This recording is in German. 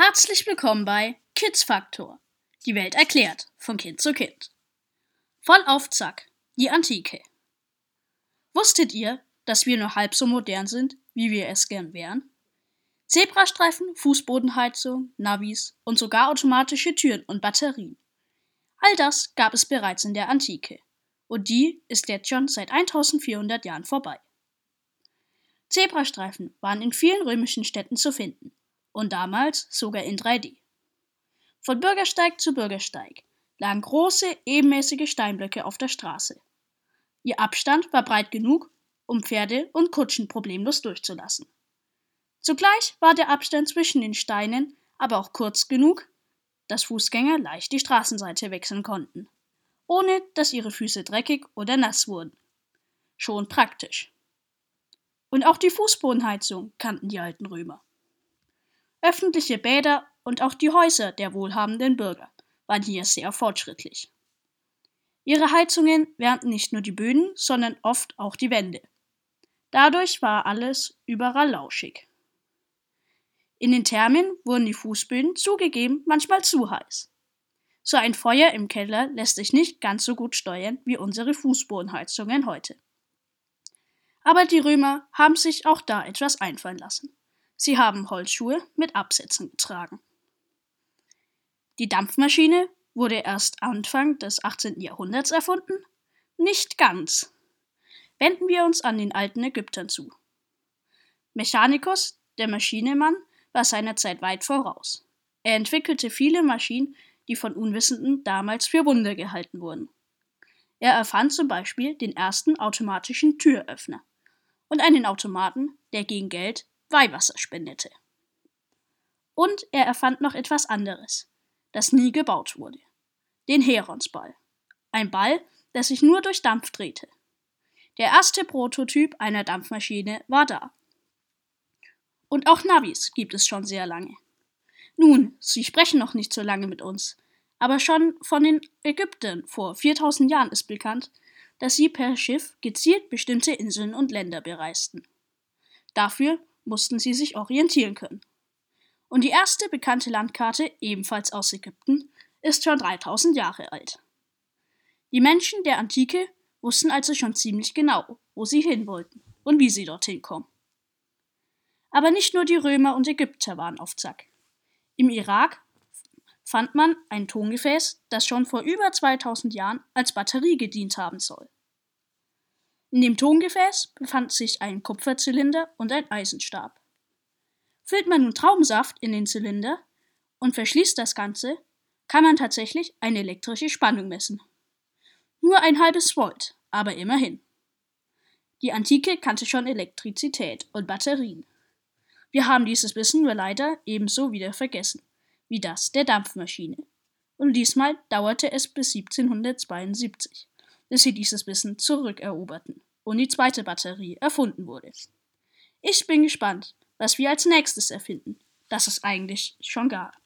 Herzlich willkommen bei Kids Faktor. Die Welt erklärt von Kind zu Kind. Voll auf Zack, die Antike. Wusstet ihr, dass wir nur halb so modern sind, wie wir es gern wären? Zebrastreifen, Fußbodenheizung, Navis und sogar automatische Türen und Batterien. All das gab es bereits in der Antike. Und die ist jetzt schon seit 1400 Jahren vorbei. Zebrastreifen waren in vielen römischen Städten zu finden und damals sogar in 3D. Von Bürgersteig zu Bürgersteig lagen große, ebenmäßige Steinblöcke auf der Straße. Ihr Abstand war breit genug, um Pferde und Kutschen problemlos durchzulassen. Zugleich war der Abstand zwischen den Steinen aber auch kurz genug, dass Fußgänger leicht die Straßenseite wechseln konnten, ohne dass ihre Füße dreckig oder nass wurden. Schon praktisch. Und auch die Fußbodenheizung kannten die alten Römer. Öffentliche Bäder und auch die Häuser der wohlhabenden Bürger waren hier sehr fortschrittlich. Ihre Heizungen wärmten nicht nur die Böden, sondern oft auch die Wände. Dadurch war alles überall lauschig. In den Thermen wurden die Fußböden zugegeben manchmal zu heiß. So ein Feuer im Keller lässt sich nicht ganz so gut steuern wie unsere Fußbodenheizungen heute. Aber die Römer haben sich auch da etwas einfallen lassen. Sie haben Holzschuhe mit Absätzen getragen. Die Dampfmaschine wurde erst Anfang des 18. Jahrhunderts erfunden? Nicht ganz. Wenden wir uns an den alten Ägyptern zu. Mechanicus, der Maschinemann, war seiner Zeit weit voraus. Er entwickelte viele Maschinen, die von Unwissenden damals für Wunder gehalten wurden. Er erfand zum Beispiel den ersten automatischen Türöffner und einen Automaten, der gegen Geld Weihwasser spendete. Und er erfand noch etwas anderes, das nie gebaut wurde. Den Heronsball. Ein Ball, der sich nur durch Dampf drehte. Der erste Prototyp einer Dampfmaschine war da. Und auch Navis gibt es schon sehr lange. Nun, sie sprechen noch nicht so lange mit uns, aber schon von den Ägyptern vor 4000 Jahren ist bekannt, dass sie per Schiff gezielt bestimmte Inseln und Länder bereisten. Dafür mussten sie sich orientieren können. Und die erste bekannte Landkarte, ebenfalls aus Ägypten, ist schon 3000 Jahre alt. Die Menschen der Antike wussten also schon ziemlich genau, wo sie hin wollten und wie sie dorthin kommen. Aber nicht nur die Römer und Ägypter waren auf Zack. Im Irak fand man ein Tongefäß, das schon vor über 2000 Jahren als Batterie gedient haben soll. In dem Tongefäß befand sich ein Kupferzylinder und ein Eisenstab. Füllt man nun Traubensaft in den Zylinder und verschließt das Ganze, kann man tatsächlich eine elektrische Spannung messen. Nur ein halbes Volt, aber immerhin. Die Antike kannte schon Elektrizität und Batterien. Wir haben dieses Wissen nur leider ebenso wieder vergessen, wie das der Dampfmaschine. Und diesmal dauerte es bis 1772 bis sie dieses Wissen zurückeroberten und die zweite Batterie erfunden wurde. Ich bin gespannt, was wir als nächstes erfinden, das es eigentlich schon gab.